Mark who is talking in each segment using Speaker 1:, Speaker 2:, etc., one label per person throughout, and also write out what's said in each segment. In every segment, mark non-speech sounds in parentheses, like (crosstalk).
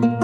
Speaker 1: para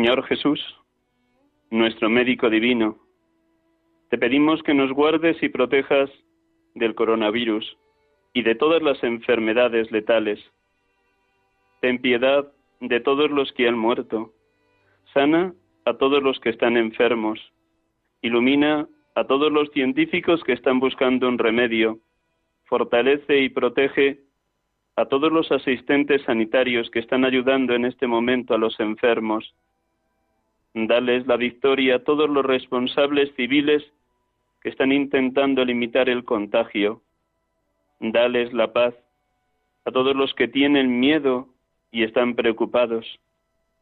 Speaker 2: Señor Jesús, nuestro médico divino, te pedimos que nos guardes y protejas del coronavirus y de todas las enfermedades letales. Ten piedad de todos los que han muerto. Sana a todos los que están enfermos. Ilumina a todos los científicos que están buscando un remedio. Fortalece y protege a todos los asistentes sanitarios que están ayudando en este momento a los enfermos Dales la victoria a todos los responsables civiles que están intentando limitar el contagio. Dales la paz a todos los que tienen miedo y están preocupados,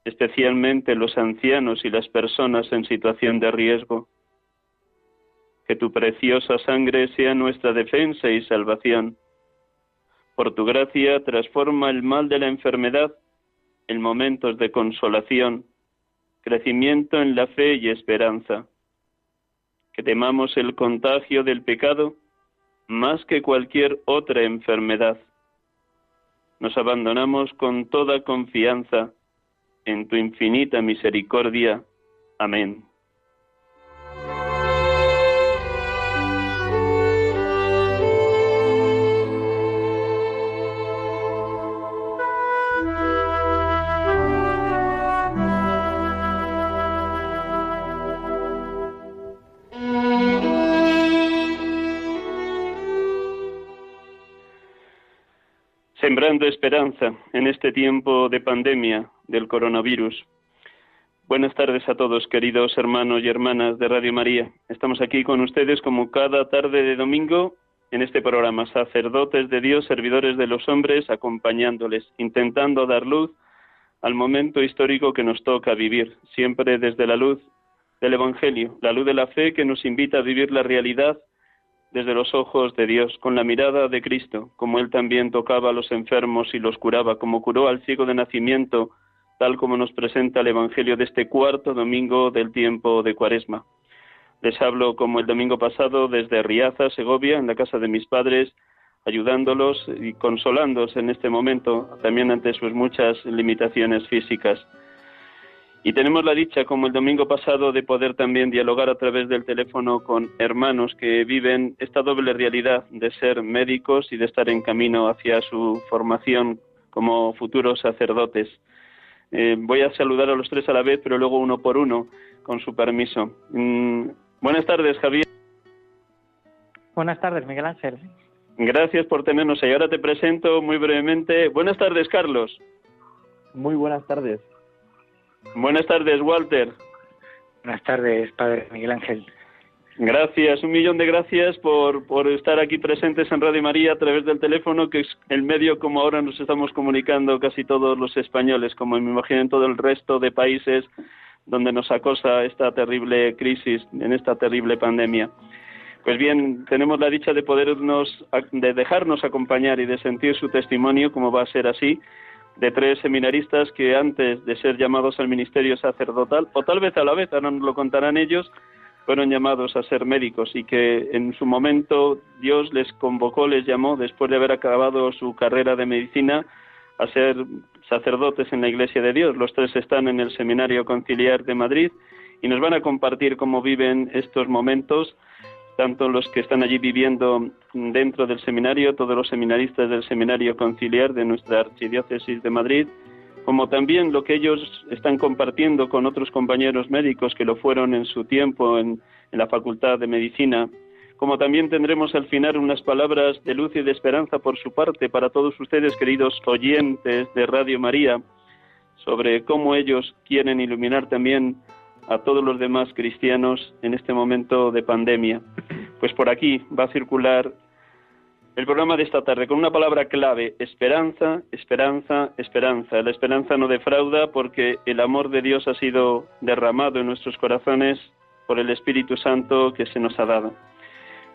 Speaker 2: especialmente los ancianos y las personas en situación de riesgo. Que tu preciosa sangre sea nuestra defensa y salvación. Por tu gracia transforma el mal de la enfermedad en momentos de consolación crecimiento en la fe y esperanza. Que temamos el contagio del pecado más que cualquier otra enfermedad. Nos abandonamos con toda confianza en tu infinita misericordia. Amén. Sembrando esperanza en este tiempo de pandemia del coronavirus. Buenas tardes a todos, queridos hermanos y hermanas de Radio María. Estamos aquí con ustedes como cada tarde de domingo en este programa, sacerdotes de Dios, servidores de los hombres, acompañándoles, intentando dar luz al momento histórico que nos toca vivir, siempre desde la luz del Evangelio, la luz de la fe que nos invita a vivir la realidad desde los ojos de Dios, con la mirada de Cristo, como Él también tocaba a los enfermos y los curaba, como curó al ciego de nacimiento, tal como nos presenta el Evangelio de este cuarto domingo del tiempo de Cuaresma. Les hablo como el domingo pasado desde Riaza, Segovia, en la casa de mis padres, ayudándolos y consolándolos en este momento, también ante sus muchas limitaciones físicas. Y tenemos la dicha, como el domingo pasado, de poder también dialogar a través del teléfono con hermanos que viven esta doble realidad de ser médicos y de estar en camino hacia su formación como futuros sacerdotes. Eh, voy a saludar a los tres a la vez, pero luego uno por uno, con su permiso. Mm, buenas tardes, Javier.
Speaker 3: Buenas tardes, Miguel Ángel.
Speaker 2: Gracias por tenernos ahí. Ahora te presento muy brevemente. Buenas tardes, Carlos.
Speaker 4: Muy buenas tardes.
Speaker 2: Buenas tardes, Walter.
Speaker 3: Buenas tardes, Padre Miguel Ángel.
Speaker 2: Gracias, un millón de gracias por, por estar aquí presentes en Radio María a través del teléfono, que es el medio como ahora nos estamos comunicando casi todos los españoles, como me imagino en todo el resto de países donde nos acosa esta terrible crisis, en esta terrible pandemia. Pues bien, tenemos la dicha de podernos, de dejarnos acompañar y de sentir su testimonio, como va a ser así, de tres seminaristas que antes de ser llamados al ministerio sacerdotal, o tal vez a la vez, ahora nos lo contarán ellos, fueron llamados a ser médicos y que en su momento Dios les convocó, les llamó, después de haber acabado su carrera de medicina, a ser sacerdotes en la Iglesia de Dios. Los tres están en el Seminario Conciliar de Madrid y nos van a compartir cómo viven estos momentos, tanto los que están allí viviendo dentro del seminario, todos los seminaristas del Seminario Conciliar de nuestra Archidiócesis de Madrid, como también lo que ellos están compartiendo con otros compañeros médicos que lo fueron en su tiempo en, la Facultad de Medicina, como también tendremos al final unas palabras de luz y de esperanza por su parte para todos ustedes, queridos oyentes de Radio María, sobre cómo ellos quieren iluminar también a todos los demás cristianos en este momento de pandemia. Pues por aquí va a circular el programa de esta tarde con una palabra clave, esperanza, esperanza, esperanza. La esperanza no defrauda porque el amor de Dios ha sido derramado en nuestros corazones por el Espíritu Santo que se nos ha dado.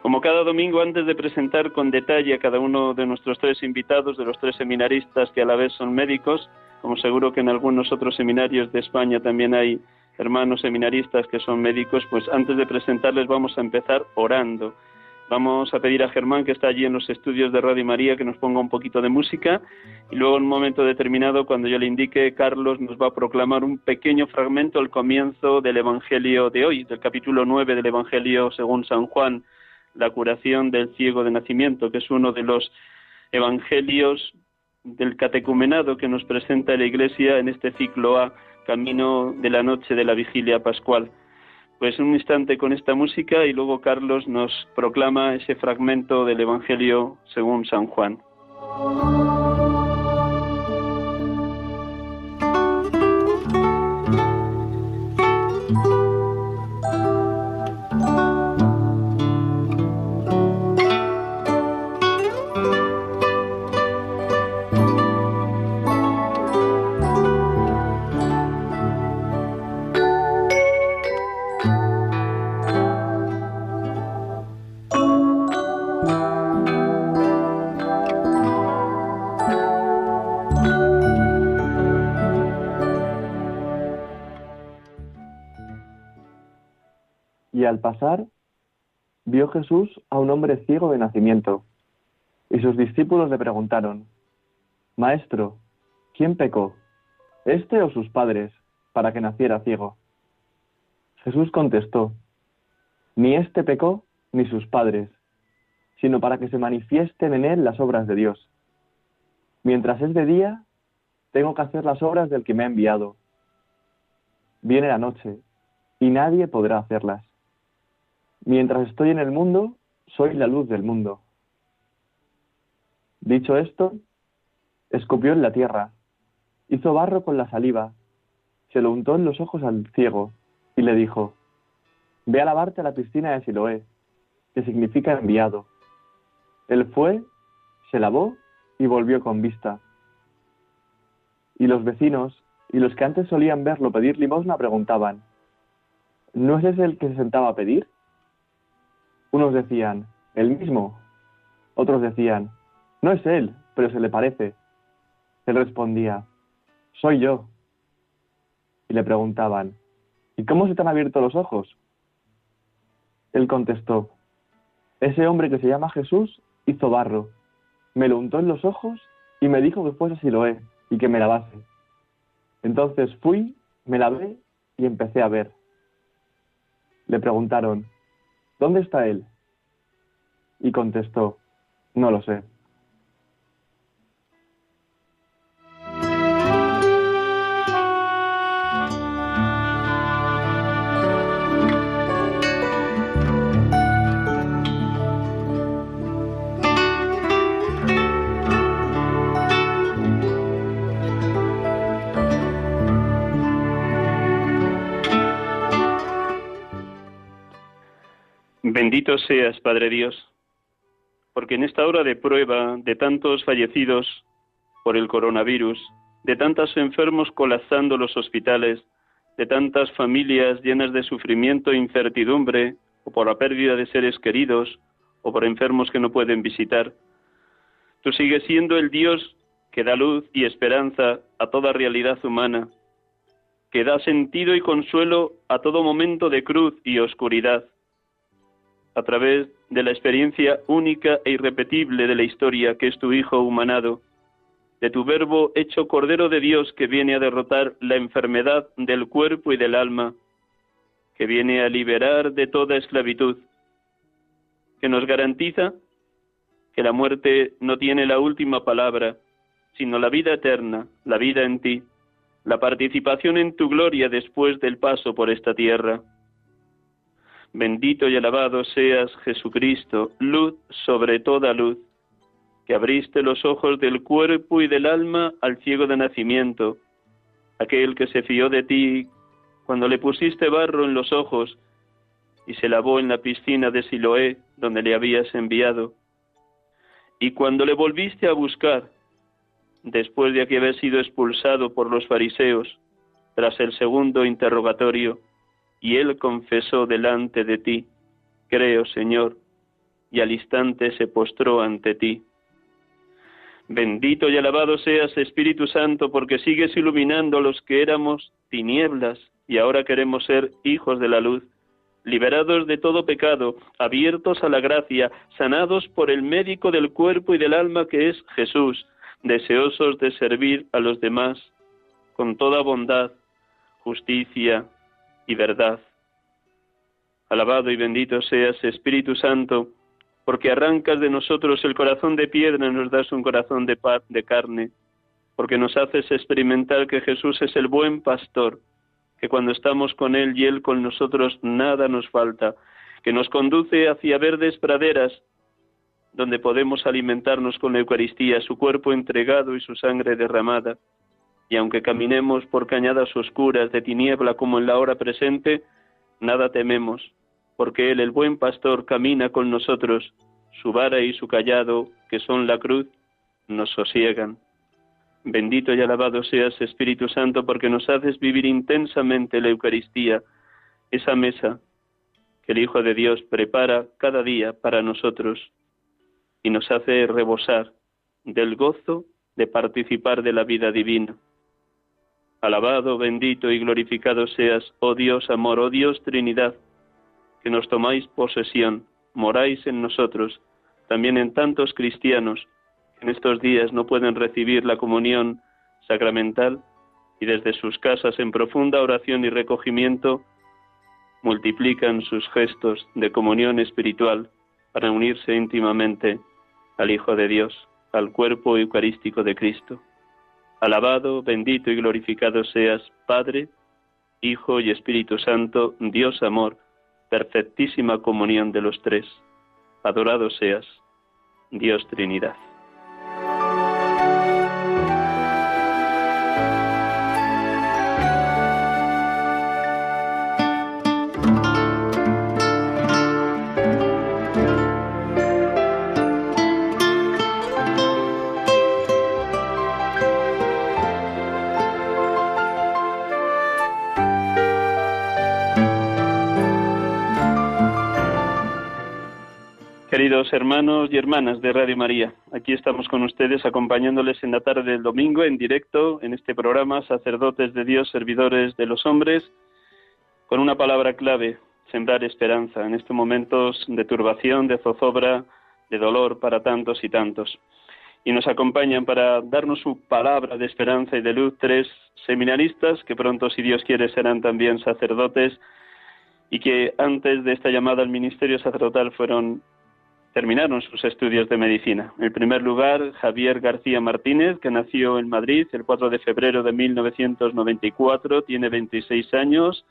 Speaker 2: Como cada domingo, antes de presentar con detalle a cada uno de nuestros tres invitados, de los tres seminaristas que a la vez son médicos, como seguro que en algunos otros seminarios de España también hay hermanos seminaristas que son médicos, pues antes de presentarles vamos a empezar orando. Vamos a pedir a Germán, que está allí en los estudios de Radio María, que nos ponga un poquito de música. Y luego en un momento determinado, cuando yo le indique, Carlos nos va a proclamar un pequeño fragmento al comienzo del Evangelio de hoy, del capítulo 9 del Evangelio según San Juan, la curación del ciego de nacimiento, que es uno de los evangelios del catecumenado que nos presenta la Iglesia en este ciclo A, camino de la noche de la vigilia pascual. Pues un instante con esta música y luego Carlos nos proclama ese fragmento del Evangelio según San Juan.
Speaker 4: Pasar, vio Jesús a un hombre ciego de nacimiento, y sus discípulos le preguntaron, Maestro, ¿quién pecó, este o sus padres, para que naciera ciego? Jesús contestó, Ni este pecó, ni sus padres, sino para que se manifiesten en él las obras de Dios. Mientras es de día, tengo que hacer las obras del que me ha enviado. Viene la noche, y nadie podrá hacerlas. Mientras estoy en el mundo, soy la luz del mundo. Dicho esto, escupió en la tierra, hizo barro con la saliva, se lo untó en los ojos al ciego y le dijo, Ve a lavarte a la piscina de Siloé, que significa enviado. Él fue, se lavó y volvió con vista. Y los vecinos y los que antes solían verlo pedir limosna preguntaban, ¿no es ese el que se sentaba a pedir? Unos decían, el mismo. Otros decían, no es él, pero se le parece. Él respondía, soy yo. Y le preguntaban, ¿y cómo se te han abierto los ojos? Él contestó, ese hombre que se llama Jesús hizo barro, me lo untó en los ojos y me dijo que fuese Siloé y que me lavase. Entonces fui, me lavé y empecé a ver. Le preguntaron, ¿Dónde está él? Y contestó, no lo sé.
Speaker 2: Bendito seas, Padre Dios, porque en esta hora de prueba de tantos fallecidos por el coronavirus, de tantos enfermos colapsando los hospitales, de tantas familias llenas de sufrimiento e incertidumbre, o por la pérdida de seres queridos, o por enfermos que no pueden visitar, tú sigues siendo el Dios que da luz y esperanza a toda realidad humana, que da sentido y consuelo a todo momento de cruz y oscuridad, a través de la experiencia única e irrepetible de la historia que es tu Hijo humanado, de tu Verbo hecho Cordero de Dios que viene a derrotar la enfermedad del cuerpo y del alma, que viene a liberar de toda esclavitud, que nos garantiza que la muerte no tiene la última palabra, sino la vida eterna, la vida en ti, la participación en tu gloria después del paso por esta tierra. Bendito y alabado seas Jesucristo, luz sobre toda luz, que abriste los ojos del cuerpo y del alma al ciego de nacimiento, aquel que se fió de ti cuando le pusiste barro en los ojos y se lavó en la piscina de Siloé donde le habías enviado, y cuando le volviste a buscar, después de que había sido expulsado por los fariseos, tras el segundo interrogatorio, y él confesó delante de ti, creo, Señor, y al instante se postró ante ti. Bendito y alabado seas, Espíritu Santo, porque sigues iluminando a los que éramos tinieblas y ahora queremos ser hijos de la luz, liberados de todo pecado, abiertos a la gracia, sanados por el médico del cuerpo y del alma que es Jesús, deseosos de servir a los demás con toda bondad, justicia y verdad. Alabado y bendito seas, Espíritu Santo, porque arrancas de nosotros el corazón de piedra y nos das un corazón de paz, de carne, porque nos haces experimentar que Jesús es el buen pastor, que cuando estamos con Él y Él con nosotros nada nos falta, que nos conduce hacia verdes praderas, donde podemos alimentarnos con la Eucaristía, su cuerpo entregado y su sangre derramada. Y aunque caminemos por cañadas oscuras de tiniebla como en la hora presente, nada tememos, porque Él, el buen pastor, camina con nosotros, su vara y su callado, que son la cruz, nos sosiegan. Bendito y alabado seas, Espíritu Santo, porque nos haces vivir intensamente la Eucaristía, esa mesa que el Hijo de Dios prepara cada día para nosotros y nos hace rebosar del gozo de participar de la vida divina. Alabado, bendito y glorificado seas, oh Dios, amor, oh Dios, Trinidad, que nos tomáis posesión, moráis en nosotros, también en tantos cristianos que en estos días no pueden recibir la comunión sacramental y desde sus casas en profunda oración y recogimiento multiplican sus gestos de comunión espiritual para unirse íntimamente al Hijo de Dios, al cuerpo eucarístico de Cristo. Alabado, bendito y glorificado seas, Padre, Hijo y Espíritu Santo, Dios amor, perfectísima comunión de los tres. Adorado seas, Dios Trinidad. Queridos hermanos y hermanas de Radio María, aquí estamos con ustedes acompañándoles en la tarde del domingo en directo en este programa Sacerdotes de Dios, Servidores de los Hombres, con una palabra clave, sembrar esperanza en estos momentos de turbación, de zozobra, de dolor para tantos y tantos. Y nos acompañan para darnos su palabra de esperanza y de luz tres seminaristas que pronto, si Dios quiere, serán también sacerdotes y que antes de esta llamada al ministerio sacerdotal fueron terminaron sus estudios de medicina. En primer lugar, Javier García Martínez, que nació en Madrid el 4 de febrero de 1994, tiene 26 años,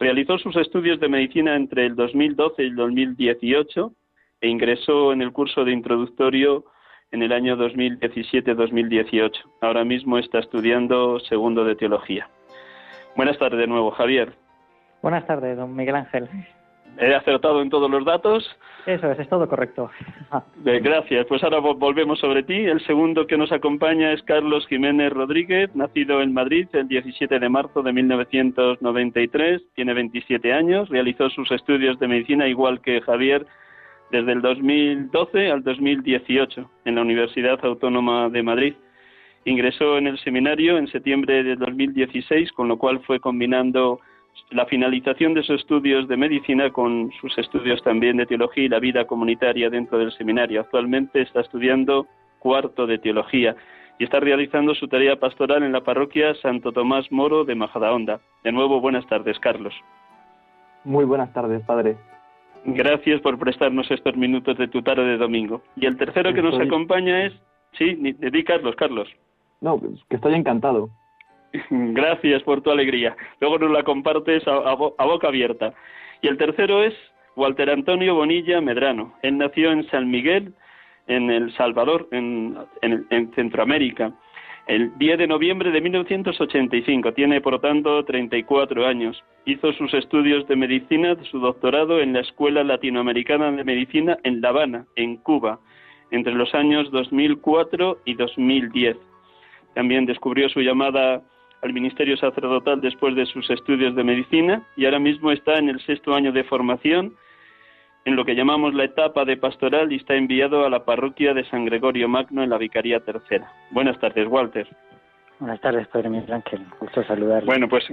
Speaker 2: realizó sus estudios de medicina entre el 2012 y el 2018 e ingresó en el curso de introductorio en el año 2017-2018. Ahora mismo está estudiando segundo de teología. Buenas tardes de nuevo, Javier.
Speaker 3: Buenas tardes, don Miguel Ángel.
Speaker 2: ¿He acertado en todos los datos?
Speaker 3: Eso es, es todo correcto.
Speaker 2: gracias. Pues ahora volvemos sobre ti. El segundo que nos acompaña es Carlos Jiménez Rodríguez, nacido en Madrid el 17 de marzo de 1993. Tiene 27 años. Realizó sus estudios de medicina igual que Javier desde el 2012 al 2018 en la Universidad Autónoma de Madrid. Ingresó en el seminario en septiembre de 2016, con lo cual fue combinando la finalización de sus estudios de medicina con sus estudios también de teología y la vida comunitaria dentro del seminario. Actualmente está estudiando cuarto de teología y está realizando su tarea pastoral en la parroquia Santo Tomás Moro de Majadahonda. De nuevo, buenas tardes, Carlos.
Speaker 4: Muy buenas tardes, padre.
Speaker 2: Gracias por prestarnos estos minutos de tu tarde de domingo. Y el tercero que nos acompaña es... Sí, di Carlos, Carlos.
Speaker 4: No, que estoy encantado. (laughs)
Speaker 2: Gracias por tu alegría. Luego nos la compartes a, boca abierta. Y el tercero es Walter Antonio Bonilla Medrano. Él nació en San Miguel, en El Salvador, en, en, Centroamérica, el 10 de noviembre de 1985. Tiene, por lo tanto, 34 años. Hizo sus estudios de medicina, su doctorado en la Escuela Latinoamericana de Medicina en La Habana, en Cuba, entre los años 2004 y 2010. También descubrió su llamada al ministerio sacerdotal después de sus estudios de medicina y ahora mismo está en el sexto año de formación en lo que llamamos la etapa de pastoral y está enviado a la parroquia de San Gregorio Magno en la Vicaría Tercera. Buenas tardes, Walter.
Speaker 3: Buenas tardes, Padre Miguel Ángel. Gusto saludar.
Speaker 2: Bueno, pues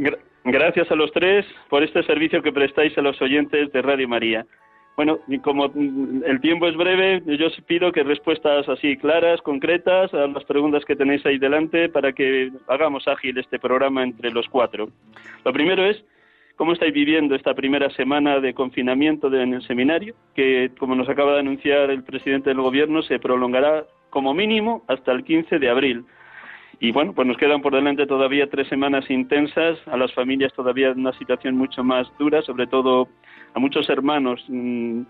Speaker 2: gracias a los tres por este servicio que prestáis a los oyentes de Radio María. Bueno, como el tiempo es breve, yo os pido que respuestas así claras, concretas a las preguntas que tenéis ahí delante para que hagamos ágil este programa entre los cuatro. Lo primero es, ¿cómo estáis viviendo esta primera semana de confinamiento en el seminario? Que, como nos acaba de anunciar el presidente del gobierno, se prolongará como mínimo hasta el 15 de abril. Y bueno, pues nos quedan por delante todavía tres semanas intensas, a las familias todavía en una situación mucho más dura, sobre todo a muchos hermanos mm,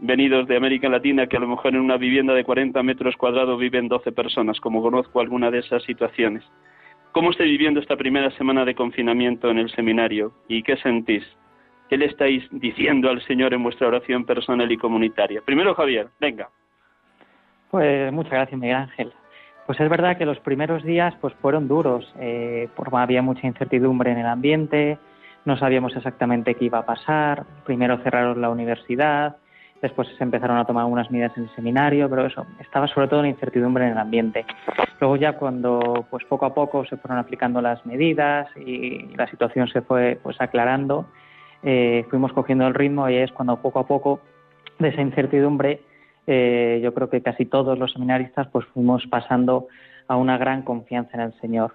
Speaker 2: venidos de América Latina que a lo mejor en una vivienda de 40 metros cuadrados viven 12 personas, como conozco alguna de esas situaciones. ¿Cómo estáis viviendo esta primera semana de confinamiento en el seminario y qué sentís? ¿Qué le estáis diciendo al Señor en vuestra oración personal y comunitaria? Primero, Javier, venga.
Speaker 3: Pues muchas gracias, Miguel Ángel. Pues es verdad que los primeros días pues fueron duros, eh, porque había mucha incertidumbre en el ambiente, no sabíamos exactamente qué iba a pasar. Primero cerraron la universidad, después se empezaron a tomar algunas medidas en el seminario, pero eso, estaba sobre todo la incertidumbre en el ambiente. Luego ya cuando pues poco a poco se fueron aplicando las medidas y la situación se fue pues aclarando, eh, fuimos cogiendo el ritmo y es cuando poco a poco de esa incertidumbre eh, yo creo que casi todos los seminaristas pues fuimos pasando a una gran confianza en el Señor.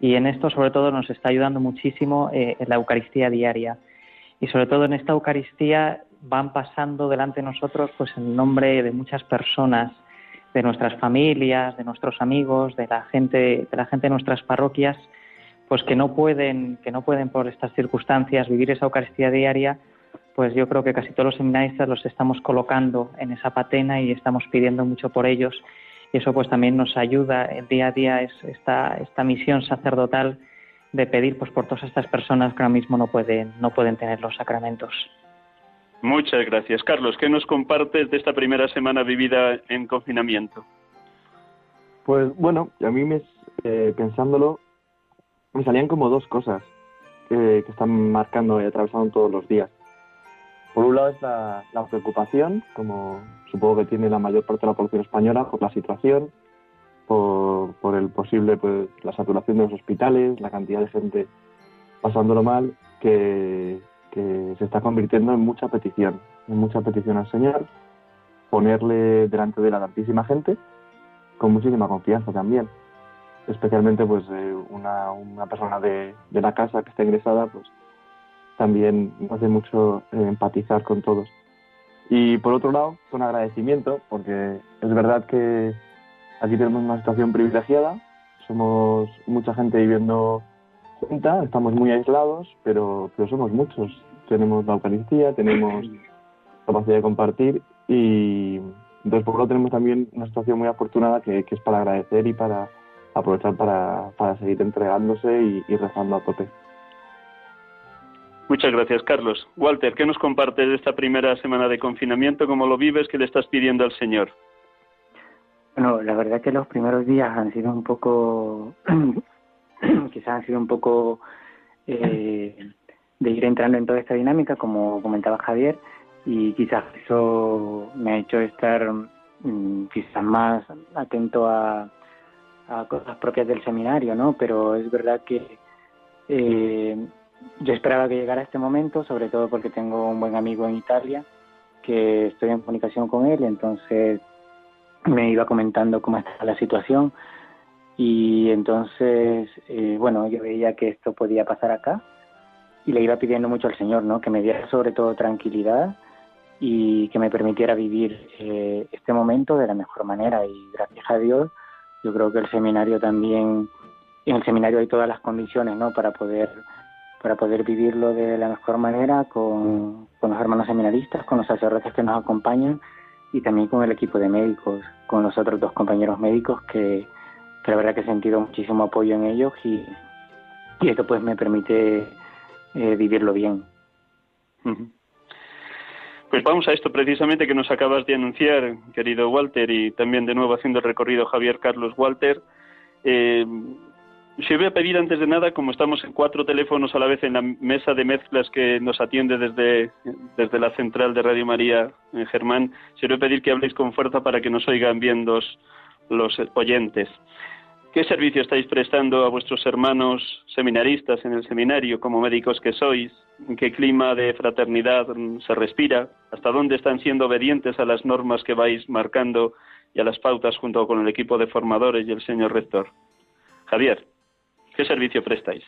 Speaker 3: Y en esto sobre todo nos está ayudando muchísimo eh, en la Eucaristía diaria. Y sobre todo en esta Eucaristía van pasando delante de nosotros pues el nombre de muchas personas, de nuestras familias, de nuestros amigos, de la gente, de la gente de nuestras parroquias, pues que no pueden, que no pueden por estas circunstancias vivir esa Eucaristía diaria pues yo creo que casi todos los seminaristas los estamos colocando en esa patena y estamos pidiendo mucho por ellos y eso pues también nos ayuda el día a día es esta, esta misión sacerdotal de pedir pues por todas estas personas que ahora mismo no pueden no pueden tener los sacramentos.
Speaker 2: Muchas gracias, Carlos. ¿Qué nos compartes de esta primera semana vivida en confinamiento?
Speaker 4: Pues bueno, a mí me, eh, pensándolo me salían como dos cosas que están marcando y atravesando todos los días. Por un lado es la, preocupación, como supongo que tiene la mayor parte de la población española, por la situación, por, el posible, pues, la saturación de los hospitales, la cantidad de gente pasándolo mal, que, se está convirtiendo en mucha petición, en mucha petición al Señor, ponerle delante de la tantísima gente, con muchísima confianza también. Especialmente pues eh, una, persona de, de la casa que está ingresada, pues también hace mucho eh, empatizar con todos. Y por otro lado, con agradecimiento, porque es verdad que aquí tenemos una situación privilegiada, somos mucha gente viviendo junta, estamos muy aislados, pero, pero somos muchos. Tenemos la Eucaristía, tenemos capacidad de compartir y entonces por lado tenemos también una situación muy afortunada que, es para agradecer y para aprovechar para, seguir entregándose y rezando a tope.
Speaker 2: Muchas gracias, Carlos. Walter, ¿qué nos compartes de esta primera semana de confinamiento? ¿Cómo lo vives? ¿Qué le estás pidiendo al Señor?
Speaker 5: Bueno, la verdad que los primeros días han sido un poco, (clears throat) quizás han sido un poco eh, de ir entrando en toda esta dinámica, como comentaba Javier, y quizás eso me ha hecho estar mm, quizás más atento a, a cosas propias del seminario, ¿no? Pero es verdad que eh, yo esperaba que llegara este momento, sobre todo porque tengo un buen amigo en Italia, que estoy en comunicación con él, entonces me iba comentando cómo estaba la situación. Y entonces, eh, bueno, yo veía que esto podía pasar acá y le iba pidiendo mucho al Señor, ¿no? Que me diera sobre todo tranquilidad y que me permitiera vivir eh, este momento de la mejor manera. Y gracias a Dios yo creo que el seminario también en el seminario hay todas las condiciones no para poder para poder vivirlo de la mejor manera con, con los hermanos seminaristas con los sacerdotes que nos acompañan y también con el equipo de médicos con los otros dos compañeros médicos que, que la verdad que he sentido muchísimo apoyo en ellos y, y esto pues me permite eh, vivirlo bien.
Speaker 2: Pues vamos a esto precisamente que nos acabas de anunciar, querido Walter, y también de nuevo haciendo el recorrido Javier Carlos Walter. Eh, se voy a pedir antes de nada, como estamos en cuatro teléfonos a la vez en la mesa de mezclas que nos atiende desde, desde la central de Radio María en Germán, se voy a pedir que habléis con fuerza para que nos oigan bien los, los oyentes. ¿Qué servicio estáis prestando a vuestros hermanos seminaristas en el seminario como médicos que sois? ¿En qué clima de fraternidad se respira? ¿Hasta dónde están siendo obedientes a las normas que vais marcando y a las pautas junto con el equipo de formadores y el señor rector? Javier, ¿qué servicio prestáis?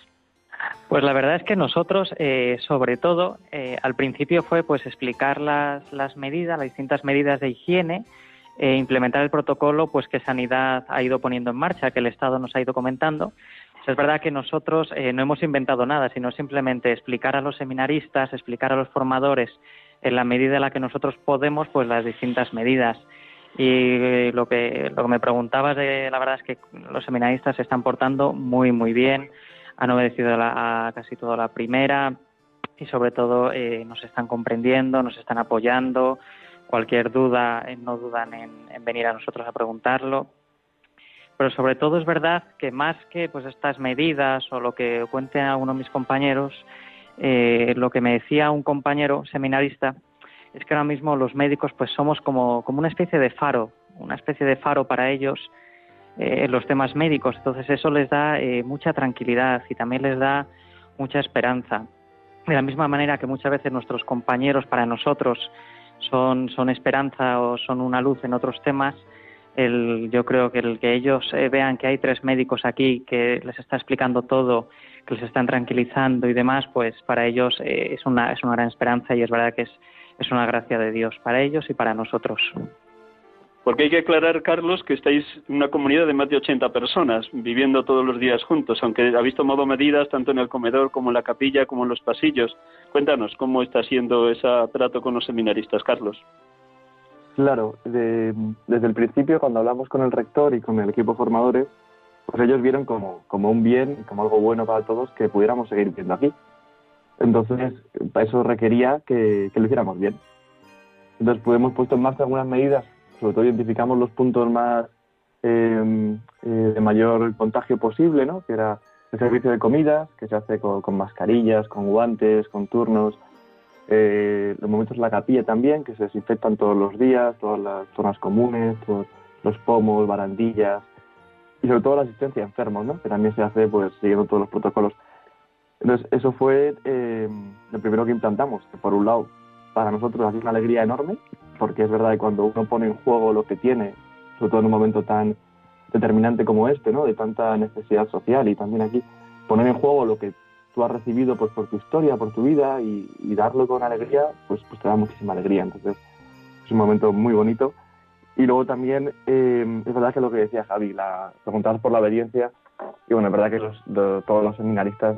Speaker 3: Pues la verdad es que nosotros, eh, sobre todo, eh, al principio fue pues explicar las, las medidas, las distintas medidas de higiene, e implementar el protocolo pues que Sanidad ha ido poniendo en marcha, que el Estado nos ha ido comentando. Es verdad que nosotros eh, no hemos inventado nada, sino simplemente explicar a los seminaristas, explicar a los formadores en la medida en la que nosotros podemos, pues las distintas medidas. Y lo que, lo que me preguntabas, de, la verdad es que los seminaristas se están portando muy, muy bien, han obedecido a casi toda la primera y sobre todo eh, nos están comprendiendo, nos están apoyando, cualquier duda, eh, no dudan en, venir a nosotros a preguntarlo. Pero sobre todo es verdad que más que pues estas medidas o lo que cuenten algunos de mis compañeros, eh, lo que me decía un compañero seminarista es que ahora mismo los médicos pues somos como, como una especie de faro, una especie de faro para ellos eh, en los temas médicos. Entonces eso les da mucha tranquilidad y también les da mucha esperanza. De la misma manera que muchas veces nuestros compañeros para nosotros son, son esperanza o son una luz en otros temas, el, yo creo que el que ellos eh, vean que hay tres médicos aquí que les está explicando todo, que les están tranquilizando y demás, pues para ellos eh, es, una, es una gran esperanza y es verdad que es, es una gracia de Dios para ellos y para nosotros.
Speaker 2: Porque hay que aclarar, Carlos, que estáis en una comunidad de más de 80 personas viviendo todos los días juntos, aunque habéis tomado medidas tanto en el comedor como en la capilla como en los pasillos. Cuéntanos cómo está siendo ese trato con los seminaristas, Carlos.
Speaker 4: Claro, desde el principio, cuando hablamos con el rector y con el equipo formadores, pues ellos vieron como, como un bien, como algo bueno para todos que pudiéramos seguir viendo aquí. Entonces, eso requería que, lo hiciéramos bien. Entonces, hemos puesto en marcha algunas medidas sobre todo identificamos los puntos más em, eh, de mayor contagio posible, ¿no? que era el servicio de comidas, que se hace con, mascarillas, con guantes, con turnos, eh, los momentos en la capilla también, que se desinfectan todos los días, todas las zonas comunes, los pomos, barandillas, y sobre todo la asistencia a enfermos, ¿no? que también se hace pues siguiendo todos los protocolos. Entonces, eso fue eh, lo primero que implantamos, que por un lado, para nosotros ha sido una alegría enorme, porque es verdad que cuando uno pone en juego lo que tiene, sobre todo en un momento tan determinante como este, ¿no? de tanta necesidad social y también aquí, poner en juego lo que tú has recibido pues, por tu historia, por tu vida y, darlo con alegría, pues, pues te da muchísima alegría. Entonces es un momento muy bonito. Y luego también eh, es verdad que lo que decía Javi, la, preguntabas por la obediencia, y bueno, es verdad que los, todos los seminaristas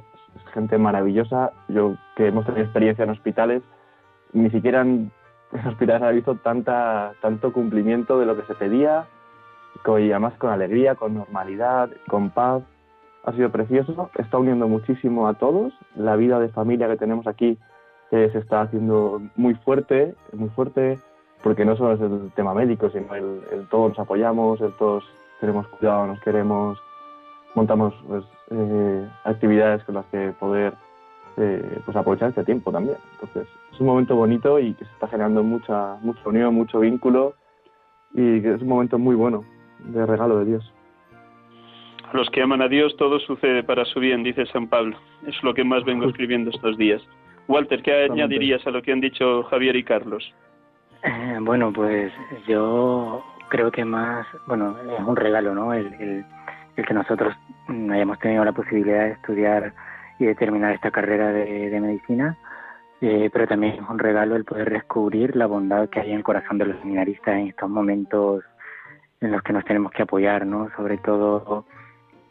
Speaker 4: gente maravillosa. Yo que hemos tenido experiencia en hospitales, ni siquiera en (laughs) hospitales ha visto tanta, tanto cumplimiento de lo que se pedía, y además con alegría, con normalidad, con paz. ha sido precioso, está uniendo muchísimo a todos, la vida de familia que tenemos aquí se está haciendo muy fuerte, muy fuerte, porque no solo es el tema médico, sino el, todos nos apoyamos, el todos tenemos cuidado, nos queremos, montamos pues, eh, actividades con las que poder eh, pues aprovechar este tiempo también. Entonces, es un momento bonito y que se está generando mucha, mucha unión, mucho vínculo y que es un momento muy bueno de regalo de Dios.
Speaker 2: A los que aman a Dios todo sucede para su bien, dice San Pablo. Es lo que más vengo escribiendo estos días. Walter, ¿qué añadirías a lo que han dicho Javier y Carlos?
Speaker 5: Eh, bueno, pues yo creo que más, bueno, es un regalo, ¿no? El, el, el, que nosotros hayamos tenido la posibilidad de estudiar y de terminar esta carrera de, medicina, eh, pero también es un regalo el poder descubrir la bondad que hay en el corazón de los seminaristas en estos momentos en los que nos tenemos que apoyar, ¿no? Sobre todo,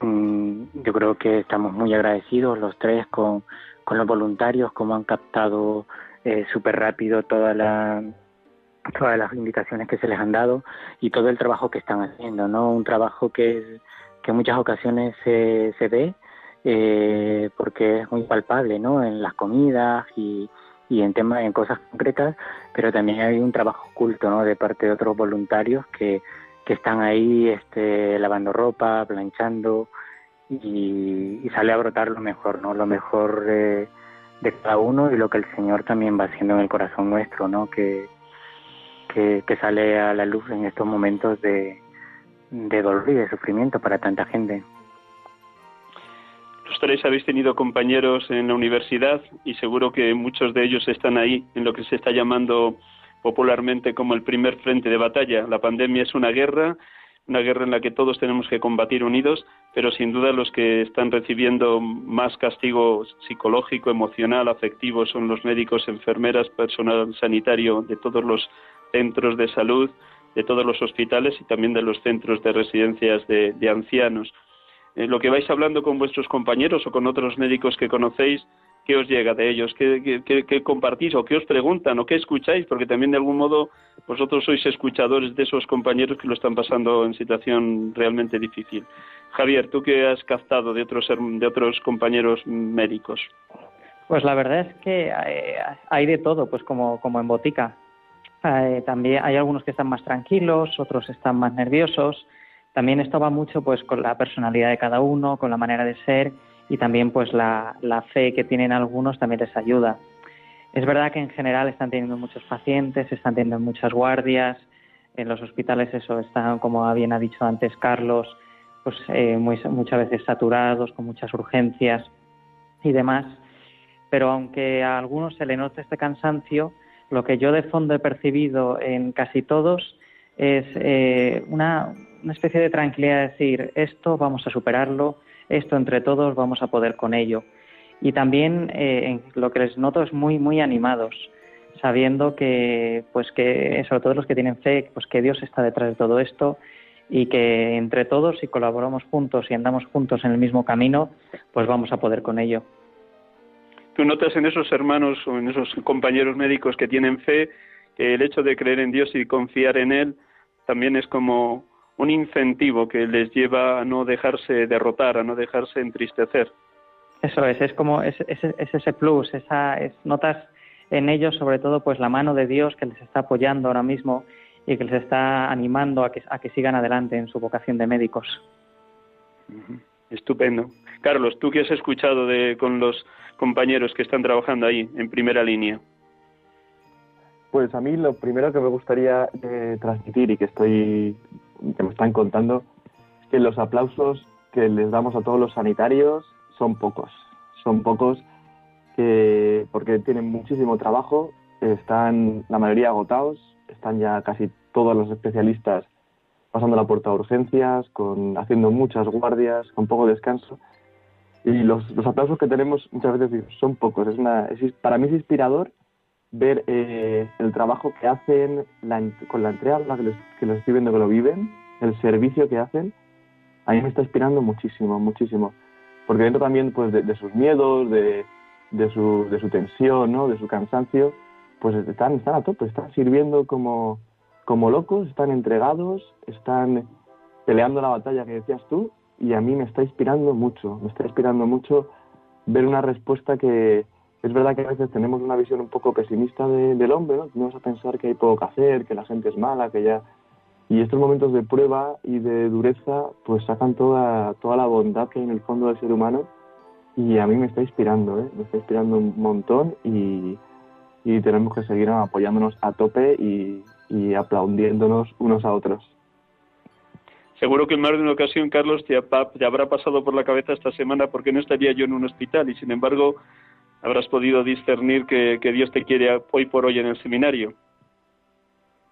Speaker 5: mmm, yo creo que estamos muy agradecidos los tres con, con los voluntarios, como han captado eh, súper rápido toda la todas las indicaciones que se les han dado y todo el trabajo que están haciendo, ¿no? Un trabajo que, que en muchas ocasiones se, ve eh, porque es muy palpable, ¿no? En las comidas y, y en temas, en cosas concretas, pero también hay un trabajo oculto, ¿no? De parte de otros voluntarios que, que están ahí, este, lavando ropa, planchando y, y sale a brotar lo mejor, ¿no? Lo mejor de, de cada uno y lo que el Señor también va haciendo en el corazón nuestro, ¿no? Que, que, sale a la luz en estos momentos de, de dolor y de sufrimiento para tanta gente.
Speaker 2: Los tres habéis tenido compañeros en la universidad y seguro que muchos de ellos están ahí en lo que se está llamando popularmente como el primer frente de batalla. La pandemia es una guerra, una guerra en la que todos tenemos que combatir unidos, pero sin duda los que están recibiendo más castigo psicológico, emocional, afectivo son los médicos, enfermeras, personal sanitario de todos los centros de salud de todos los hospitales y también de los centros de residencias de, ancianos. Eh, lo que vais hablando con vuestros compañeros o con otros médicos que conocéis, ¿qué os llega de ellos? ¿Qué, qué, compartís o qué os preguntan o qué escucháis? Porque también de algún modo vosotros sois escuchadores de esos compañeros que lo están pasando en situación realmente difícil. Javier, ¿tú qué has captado de otros, de otros compañeros médicos?
Speaker 3: Pues la verdad es que hay de todo, pues como, como en botica. Eh, también hay algunos que están más tranquilos, otros están más nerviosos. También esto va mucho pues con la personalidad de cada uno, con la manera de ser y también pues la, la fe que tienen algunos también les ayuda. Es verdad que en general están teniendo muchos pacientes, están teniendo muchas guardias, en los hospitales eso están, como bien ha dicho antes Carlos, pues eh, muy, muchas veces saturados, con muchas urgencias y demás. Pero aunque a algunos se le nota este cansancio, lo que yo de fondo he percibido en casi todos es eh, una, especie de tranquilidad de decir, esto vamos a superarlo, esto entre todos vamos a poder con ello. Y también eh, lo que les noto es muy, muy animados, sabiendo que, pues que, sobre todo los que tienen fe, pues que Dios está detrás de todo esto y que entre todos, si colaboramos juntos y andamos juntos en el mismo camino, pues vamos a poder con ello.
Speaker 2: Tú notas en esos hermanos o en esos compañeros médicos que tienen fe que el hecho de creer en Dios y confiar en Él también es como un incentivo que les lleva a no dejarse derrotar, a no dejarse entristecer.
Speaker 3: Eso es, es como es, ese plus, esa, es, notas en ellos sobre todo pues la mano de Dios que les está apoyando ahora mismo y que les está animando a que, a que sigan adelante en su vocación de médicos.
Speaker 2: Estupendo. Carlos, tú qué has escuchado de, con los compañeros que están trabajando ahí en primera línea.
Speaker 4: Pues a mí lo primero que me gustaría eh, transmitir y que estoy que me están contando es que los aplausos que les damos a todos los sanitarios son pocos, son pocos que porque tienen muchísimo trabajo, están la mayoría agotados, están ya casi todos los especialistas pasando la puerta de urgencias, con haciendo muchas guardias, con poco descanso y los, los aplausos que tenemos muchas veces son pocos. Es una, es, para mí es inspirador ver eh, el trabajo que hacen con la entrega la que, les, que los estoy viendo que lo viven, el servicio que hacen. A mí me está inspirando muchísimo, muchísimo. Porque dentro también pues, de, sus miedos, de, de, su, de su tensión, ¿no? de su cansancio, pues están, están a tope, están sirviendo como, como locos, están entregados, están peleando la batalla que decías tú y a mí me está inspirando mucho, me está inspirando mucho ver una respuesta que es verdad que a veces tenemos una visión un poco pesimista del hombre, ¿no? Vamos a pensar que hay poco que hacer, que la gente es mala, que ya... Y estos momentos de prueba y de dureza pues sacan toda, toda la bondad que hay en el fondo del ser humano y a mí me está inspirando, ¿eh? me está inspirando un montón y, y tenemos que seguir apoyándonos a tope y, y aplaudiéndonos unos a otros.
Speaker 2: Seguro que en más de una ocasión, Carlos, te, te, habrá pasado por la cabeza esta semana porque no estaría yo en un hospital y sin embargo habrás podido discernir que, que Dios te quiere hoy por hoy en el seminario.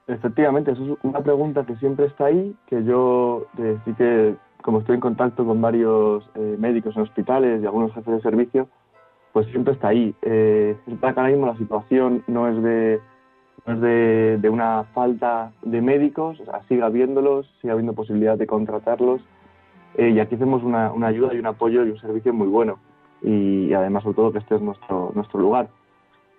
Speaker 4: Efectivamente, eso es una pregunta que siempre está ahí, que yo eh, sí que, como estoy en contacto con varios eh, médicos en hospitales y algunos jefes de servicio, pues siempre está ahí. Eh, es que ahora mismo la situación no es de de, una falta de médicos, o sigue habiéndolos, sigue habiendo posibilidad de contratarlos eh, y aquí hacemos una, ayuda y un apoyo y un servicio muy bueno y, además sobre todo que este es nuestro, nuestro lugar.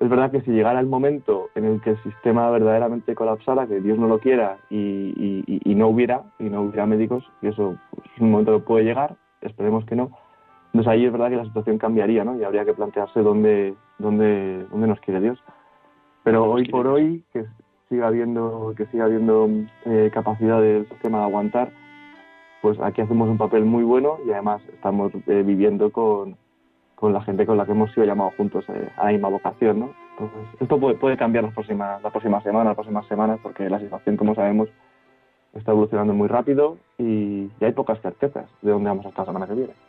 Speaker 4: Es verdad que si llegara el momento en el que el sistema verdaderamente colapsara, que Dios no lo quiera y, no hubiera y no hubiera médicos, y eso es un momento que puede llegar, esperemos que no, entonces ahí es verdad que la situación cambiaría, ¿no? Y habría que plantearse dónde, dónde, dónde nos quiere Dios. Pero hoy por hoy, que siga habiendo, que siga habiendo eh, capacidad del sistema de aguantar, pues aquí hacemos un papel muy bueno y además estamos eh, viviendo con, con, la gente con la que hemos sido llamados juntos eh, a la misma vocación, ¿no? Entonces, esto puede, puede cambiar las próximas, las próximas semanas, las próximas semanas, porque la situación, como sabemos, está evolucionando muy rápido y, y hay pocas certezas de dónde vamos a estar la semana que viene.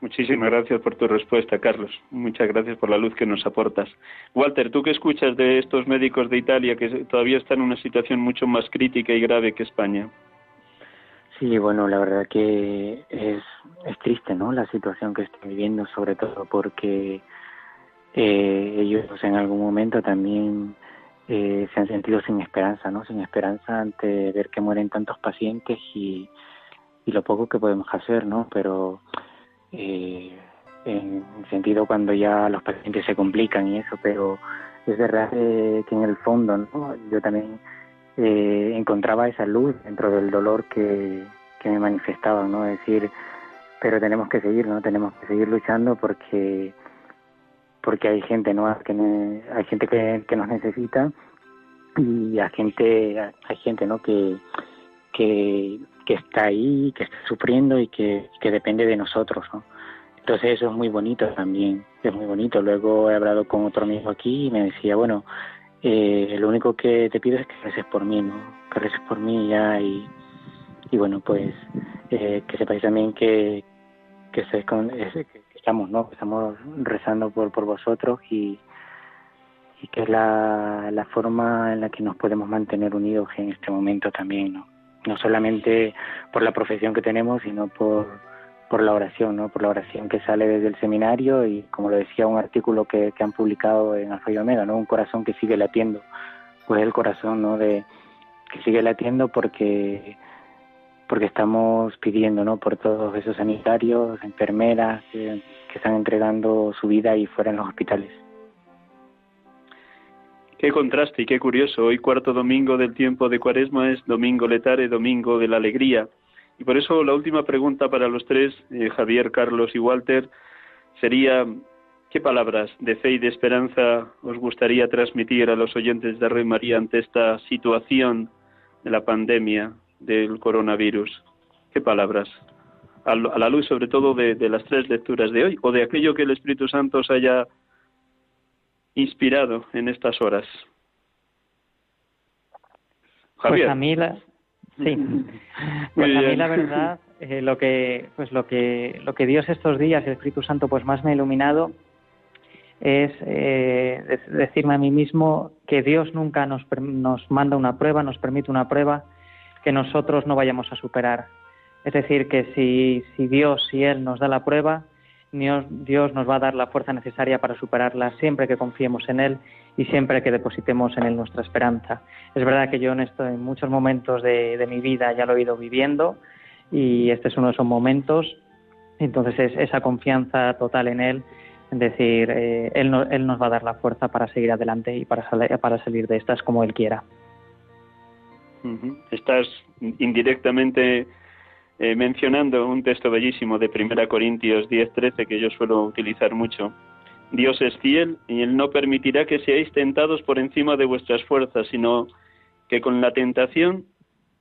Speaker 2: Muchísimas gracias por tu respuesta, Carlos. Muchas gracias por la luz que nos aportas. Walter, ¿tú qué escuchas de estos médicos de Italia que todavía están en una situación mucho más crítica y grave que España?
Speaker 5: Sí, bueno, la verdad que es, es triste, ¿no? La situación que están viviendo, sobre todo porque eh, ellos en algún momento también eh, se han sentido sin esperanza, ¿no? Sin esperanza ante ver que mueren tantos pacientes y, y lo poco que podemos hacer, ¿no? Pero eh, en sentido cuando ya los pacientes se complican y eso, pero es verdad que en el fondo ¿no? yo también eh, encontraba esa luz dentro del dolor que, que me manifestaban, ¿no? Es decir, pero tenemos que seguir, ¿no? Tenemos que seguir luchando porque porque hay gente, ¿no? Que hay gente que nos necesita y hay gente, hay gente, ¿no? Que, que que está ahí, que está sufriendo y que, que depende de nosotros, ¿no? Entonces eso es muy bonito también, es muy bonito. Luego he hablado con otro amigo aquí y me decía, bueno, eh, lo único que te pido es que reces por mí, ¿no? Que reces por mí ya y, y bueno, pues eh, que sepáis también que, que, estamos, ¿no? Estamos rezando por, por vosotros y, y que es la, la forma en la que nos podemos mantener unidos en este momento también, ¿no? No solamente por la profesión que tenemos, sino por, por la oración, ¿no? por la oración que sale desde el seminario y, como lo decía un artículo que, que han publicado en Alfa y Omega, ¿no? un corazón que sigue latiendo, pues el corazón ¿no? de, que sigue latiendo porque porque estamos pidiendo ¿no? por todos esos sanitarios, enfermeras que están entregando su vida y fuera en los hospitales.
Speaker 2: Qué contraste y qué curioso. Hoy cuarto domingo del tiempo de Cuaresma es domingo letare, domingo de la alegría. Y por eso la última pregunta para los tres, eh, Javier, Carlos y Walter, sería ¿qué palabras de fe y de esperanza os gustaría transmitir a los oyentes de Rey María ante esta situación de la pandemia del coronavirus? ¿Qué palabras? A la luz sobre todo de, las tres lecturas de hoy o de aquello que el Espíritu Santo os haya inspirado en estas horas?
Speaker 3: Pues a mí la, (laughs) sí. Pues a mí la (laughs) verdad, eh, lo que, pues lo que, lo que Dios estos días, el Espíritu Santo, pues más me ha iluminado es eh, decirme a mí mismo que Dios nunca nos, nos manda una prueba, nos permite una prueba que nosotros no vayamos a superar. Es decir, que si, si Dios, si Él nos da la prueba, Dios nos va a dar la fuerza necesaria para superarla siempre que confiemos en Él y siempre que depositemos en Él nuestra esperanza. Es verdad que yo en, esto, muchos momentos de, mi vida ya lo he ido viviendo y este es uno de esos momentos. Entonces es esa confianza total en Él, es decir, eh, él, nos va a dar la fuerza para seguir adelante y para, para salir de estas como Él quiera.
Speaker 2: Estás indirectamente eh, mencionando un texto bellísimo de 1 Corintios 10:13 que yo suelo utilizar mucho. Dios es fiel y Él no permitirá que seáis tentados por encima de vuestras fuerzas, sino que con la tentación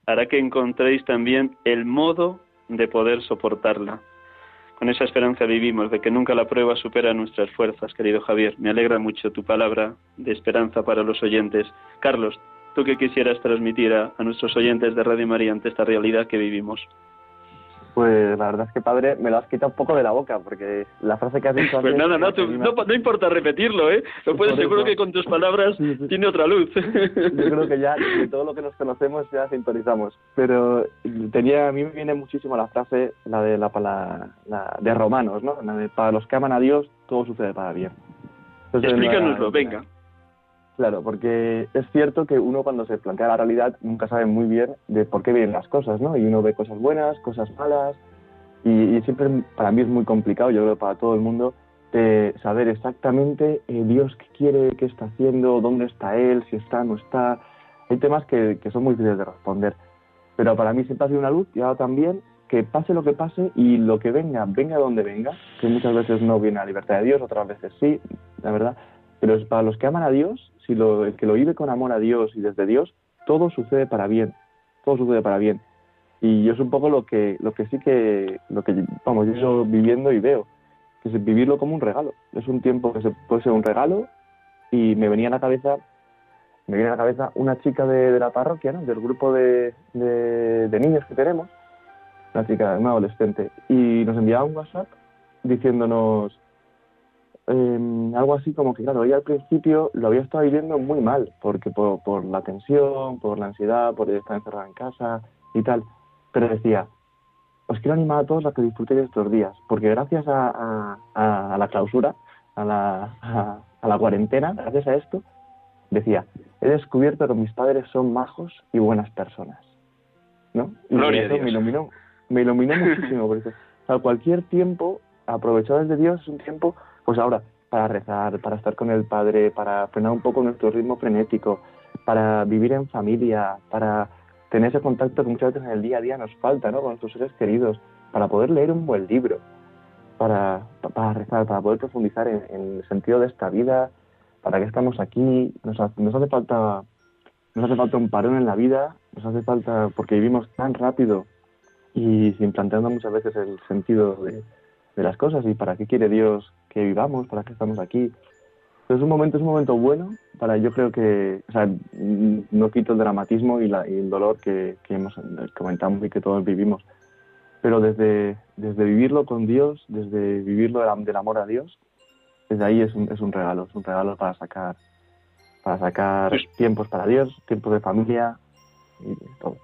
Speaker 2: hará que encontréis también el modo de poder soportarla. Con esa esperanza vivimos de que nunca la prueba supera nuestras fuerzas, querido Javier. Me alegra mucho tu palabra de esperanza para los oyentes. Carlos, ¿tú qué quisieras transmitir a, a nuestros oyentes de Radio María ante esta realidad que vivimos?
Speaker 4: Pues la verdad es que, padre, me lo has quitado un poco de la boca, porque la frase que has dicho
Speaker 2: Pues
Speaker 4: antes...
Speaker 2: nada, no, tú- no, no importa repetirlo, ¿eh? Lo puedes, seguro que con tus palabras tiene otra luz.
Speaker 4: Yo creo que ya de (laughs) todo lo que nos conocemos ya sintonizamos. Pero tenía a mí me viene muchísimo la frase, la de la, la, la de Romanos, ¿no? La de para los que aman a Dios todo sucede para bien. Entonces,
Speaker 2: Explícanoslo,
Speaker 4: no-
Speaker 2: venga.
Speaker 4: Claro, porque es cierto que uno cuando se plantea la realidad nunca sabe muy bien de por qué vienen las cosas, ¿no? Y uno ve cosas buenas, cosas malas, y, y siempre para mí es muy complicado, yo creo para todo el mundo, de saber exactamente eh, Dios qué quiere, qué está haciendo, dónde está Él, si está, no está. Hay temas que, que son muy difíciles de responder. Pero para mí siempre ha sido una luz y ahora también que pase lo que pase y lo que venga, venga donde venga, que muchas veces no viene a la libertad de Dios, otras veces sí, la verdad. Pero para los que aman a Dios, si lo, el que lo vive con amor a Dios y desde Dios, todo sucede para bien, todo sucede para bien. Y yo es un poco lo que, lo que sí que, lo que, vamos, yo viviendo y veo, que es vivirlo como un regalo. Es un tiempo que se, puede ser un regalo y me venía a la cabeza, me viene a la cabeza una chica de, de la parroquia, ¿no? del grupo de, de, de niños que tenemos, una chica, una adolescente, y nos enviaba un WhatsApp diciéndonos eh, algo así como que, claro, ella al principio lo había estado viviendo muy mal, porque por, por la tensión, por la ansiedad, por estar encerrada en casa y tal, pero decía, os quiero animar a todos a que disfrutéis estos días, porque gracias a, a- a- a la clausura, a la, a, a la cuarentena, gracias a esto, decía, he descubierto que mis padres son majos y buenas personas. ¿No? Y
Speaker 2: Gloria a
Speaker 4: eso
Speaker 2: Dios.
Speaker 4: me iluminó, me iluminó (laughs) muchísimo, porque sea, cualquier tiempo aprovechado desde Dios es un tiempo, pues ahora, para rezar, para estar con el Padre, para frenar un poco nuestro ritmo frenético, para vivir en familia, para tener ese contacto que muchas veces en el día a día nos falta, ¿no? Con nuestros seres queridos, para poder leer un buen libro, para, para rezar, para poder profundizar en, en el sentido de esta vida, para qué estamos aquí, nos, nos hace falta nos hace falta un parón en la vida, nos hace falta, porque vivimos tan rápido y sin planteando muchas veces el sentido de las cosas y para qué quiere Dios que vivamos, para qué estamos aquí. Es un momento, es un momento bueno para, yo creo que, o sea, no quito el dramatismo y, la, y el dolor que, que hemos comentamos y que todos vivimos, pero desde, desde vivirlo con Dios, desde vivirlo del, am- del amor a Dios, desde ahí es un, es un regalo, es un regalo para sacar, para sacar
Speaker 2: Pues-
Speaker 4: tiempos para Dios, tiempos de familia y todo.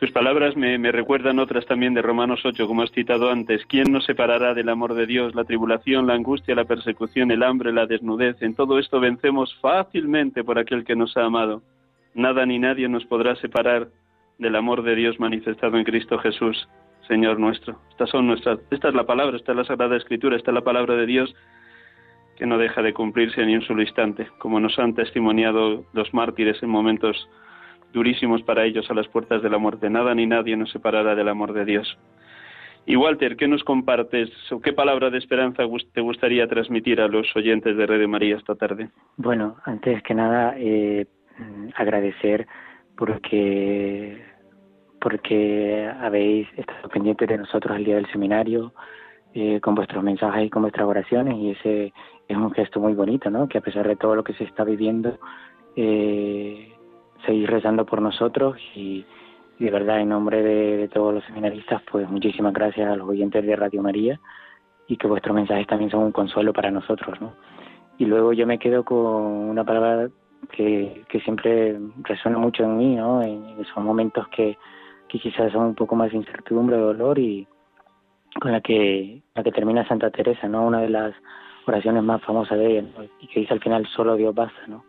Speaker 2: Tus palabras me, recuerdan otras también de Romanos 8, como has citado antes. ¿Quién nos separará del amor de Dios? La tribulación, la angustia, la persecución, el hambre, la desnudez. En todo esto vencemos fácilmente por aquel que nos ha amado. Nada ni nadie nos podrá separar del amor de Dios manifestado en Cristo Jesús, Señor nuestro. Estas son nuestras, esta es la palabra, esta es la Sagrada Escritura, esta es la palabra de Dios que no deja de cumplirse ni un solo instante, como nos han testimoniado los mártires en momentos durísimos para ellos a las puertas de la muerte. Nada ni nadie nos separará del amor de Dios. Y Walter, ¿qué nos compartes o qué palabra de esperanza te gustaría transmitir a los oyentes de Radio María esta tarde?
Speaker 5: Bueno, antes que nada, eh, agradecer porque porque habéis estado pendientes de nosotros el día del seminario, eh, con vuestros mensajes y con vuestras oraciones, y ese es un gesto muy bonito, ¿no? Que a pesar de todo lo que se está viviendo, eh, seguís rezando por nosotros y, de verdad, en nombre de, de todos los seminaristas, pues muchísimas gracias a los oyentes de Radio María y que vuestros mensajes también son un consuelo para nosotros, ¿no? Y luego yo me quedo con una palabra que, que siempre resuena mucho en mí, ¿no? En esos momentos que, quizás son un poco más de incertidumbre, dolor y con la que, la que termina Santa Teresa, ¿no? Una de las oraciones más famosas de ella, y que dice al final, solo Dios basta, ¿no?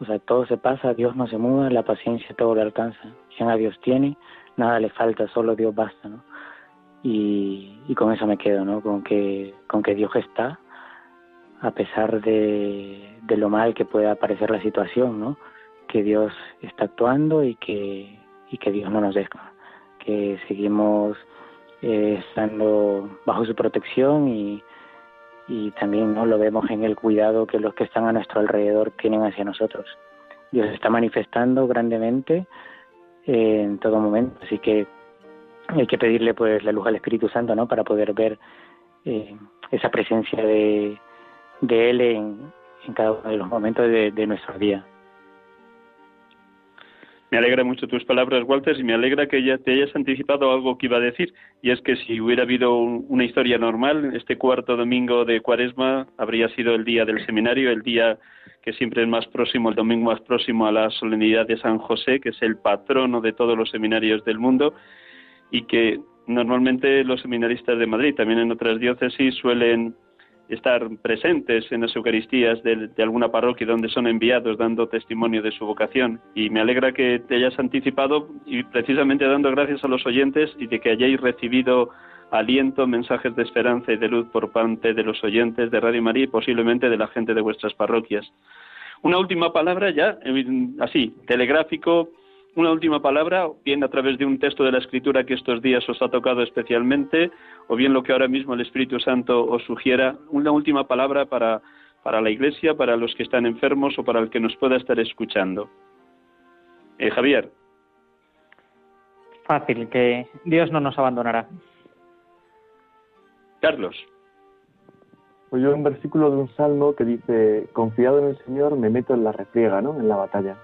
Speaker 5: O sea, todo se pasa, Dios no se muda, la paciencia todo lo alcanza. Quien a Dios tiene, nada le falta, solo Dios basta, ¿no? Y, con eso me quedo, ¿no? Con que, con que Dios está, a pesar de, de lo mal que pueda parecer la situación, ¿no? Que Dios está actuando y que, y que Dios no nos deja, que seguimos eh, estando bajo su protección y, y también no lo vemos en el cuidado que los que están a nuestro alrededor tienen hacia nosotros. Dios está manifestando grandemente eh, en todo momento, así que hay que pedirle pues la luz al Espíritu Santo, ¿no? Para poder ver eh, esa presencia de, de Él en, en cada uno de los momentos de, de nuestro día.
Speaker 2: Me alegra mucho tus palabras, Walter, y me alegra que ya te hayas anticipado algo que iba a decir, y es que si hubiera habido una historia normal, este cuarto domingo de Cuaresma habría sido el día del seminario, el día que siempre es más próximo, el domingo más próximo a la solemnidad de San José, que es el patrono de todos los seminarios del mundo, y que normalmente los seminaristas de Madrid, también en otras diócesis, suelen estar presentes en las Eucaristías de, alguna parroquia donde son enviados dando testimonio de su vocación. Y me alegra que te hayas anticipado y precisamente dando gracias a los oyentes y de que hayáis recibido aliento, mensajes de esperanza y de luz por parte de los oyentes de Radio María y posiblemente de la gente de vuestras parroquias. Una última palabra ya, así, telegráfico, una última palabra, bien a través de un texto de la Escritura que estos días os ha tocado especialmente, o bien lo que ahora mismo el Espíritu Santo os sugiera, una última palabra para, para la Iglesia, para los que están enfermos o para el que nos pueda estar escuchando. Eh, Javier.
Speaker 3: Fácil, que Dios no nos abandonará.
Speaker 2: Carlos.
Speaker 4: Pues yo un versículo de un salmo que dice, confiado en el Señor me meto en la refriega, ¿no? En la batalla.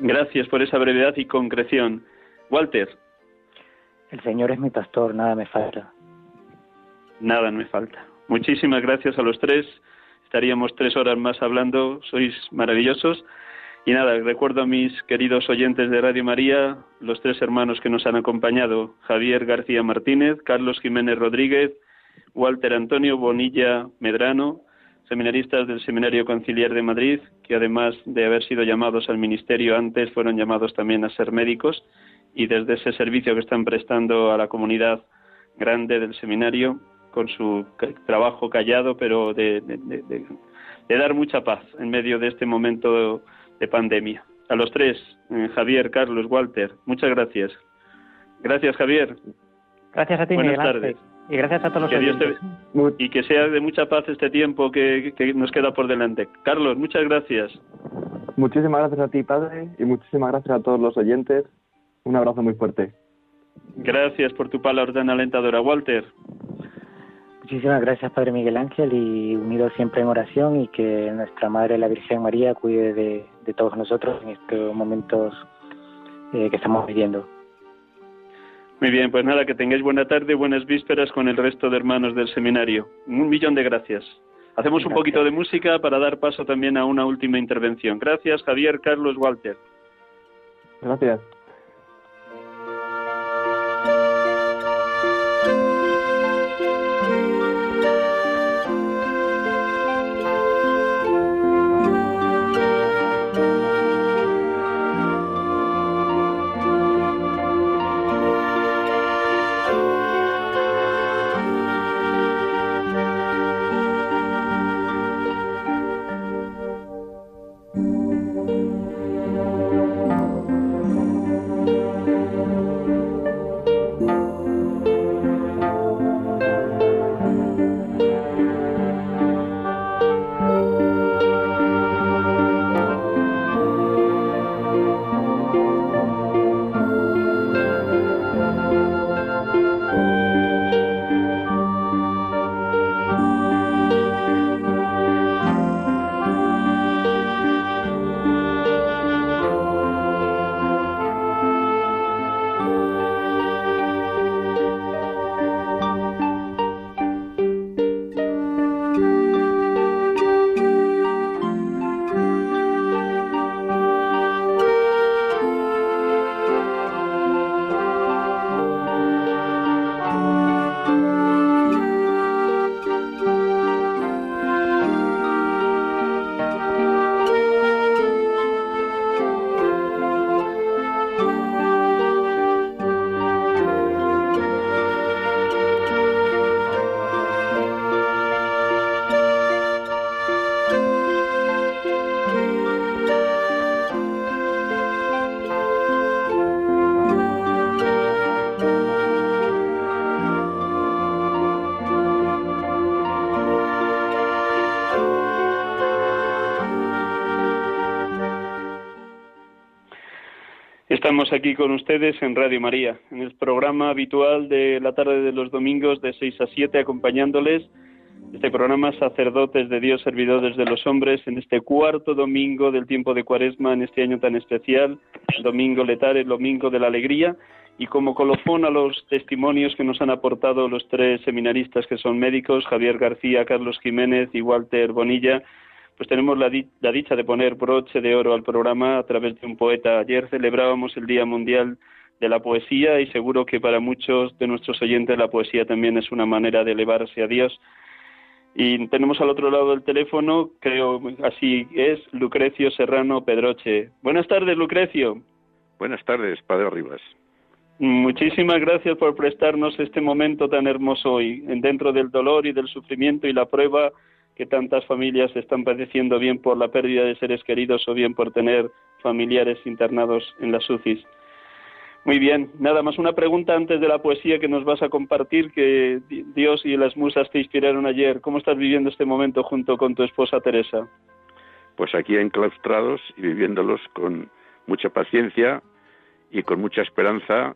Speaker 2: Gracias por esa brevedad y concreción. Walter.
Speaker 5: El Señor es mi pastor, nada me falta.
Speaker 2: Nada me falta. Muchísimas gracias a los tres. Estaríamos tres horas más hablando. Sois maravillosos. Y nada, recuerdo a mis queridos oyentes de Radio María, los tres hermanos que nos han acompañado, Javier García Martínez, Carlos Jiménez Rodríguez, Walter Antonio Bonilla Medrano, seminaristas del Seminario Conciliar de Madrid, que además de haber sido llamados al ministerio antes, fueron llamados también a ser médicos y desde ese servicio que están prestando a la comunidad grande del seminario, con su trabajo callado, pero de, dar mucha paz en medio de este momento de pandemia. A los tres, eh, Javier, Carlos, Walter, muchas gracias. Gracias, Javier.
Speaker 3: Gracias a ti,
Speaker 2: Buenas tardes.
Speaker 3: Y gracias a todos
Speaker 2: los Y que sea de mucha paz este tiempo que, nos queda por delante. Carlos, muchas gracias.
Speaker 4: Muchísimas gracias a ti, Padre, y muchísimas gracias a todos los oyentes. Un abrazo muy fuerte.
Speaker 2: Gracias por tu palabra tan alentadora, Walter.
Speaker 5: Muchísimas gracias, Padre Miguel Ángel, y unido siempre en oración y que nuestra Madre la Virgen María cuide de, todos nosotros en estos momentos eh, que estamos viviendo.
Speaker 2: Muy bien, pues nada, que tengáis buena tarde, buenas vísperas con el resto de hermanos del seminario. Un millón de gracias. Hacemos un poquito de música para dar paso también a una última intervención. Gracias, Javier, Carlos, Walter.
Speaker 4: Gracias.
Speaker 2: Estamos aquí con ustedes en Radio María, en el programa habitual de la tarde de los domingos de 6 a 7, acompañándoles este programa Sacerdotes de Dios, Servidores de los Hombres, en este cuarto domingo del tiempo de Cuaresma, en este año tan especial, domingo letal, el domingo de la alegría, y como colofón a los testimonios que nos han aportado los tres seminaristas que son médicos, Javier García, Carlos Jiménez y Walter Bonilla, pues tenemos la, la dicha de poner broche de oro al programa a través de un poeta. Ayer celebrábamos el Día Mundial de la Poesía y seguro que para muchos de nuestros oyentes la poesía también es una manera de elevarse a Dios. Y tenemos al otro lado del teléfono, creo así es, Lucrecio Serrano Pedroche. Buenas tardes, Lucrecio.
Speaker 6: Buenas tardes, Padre Rivas.
Speaker 2: Muchísimas gracias por prestarnos este momento tan hermoso hoy, dentro del dolor y del sufrimiento y la prueba que tantas familias están padeciendo bien por la pérdida de seres queridos o bien por tener familiares internados en las UCIs. Muy bien, nada más una pregunta antes de la poesía que nos vas a compartir, que Dios y las musas te inspiraron ayer. ¿Cómo estás viviendo este momento junto con tu esposa Teresa?
Speaker 6: Pues aquí enclaustrados y viviéndolos con mucha paciencia y con mucha esperanza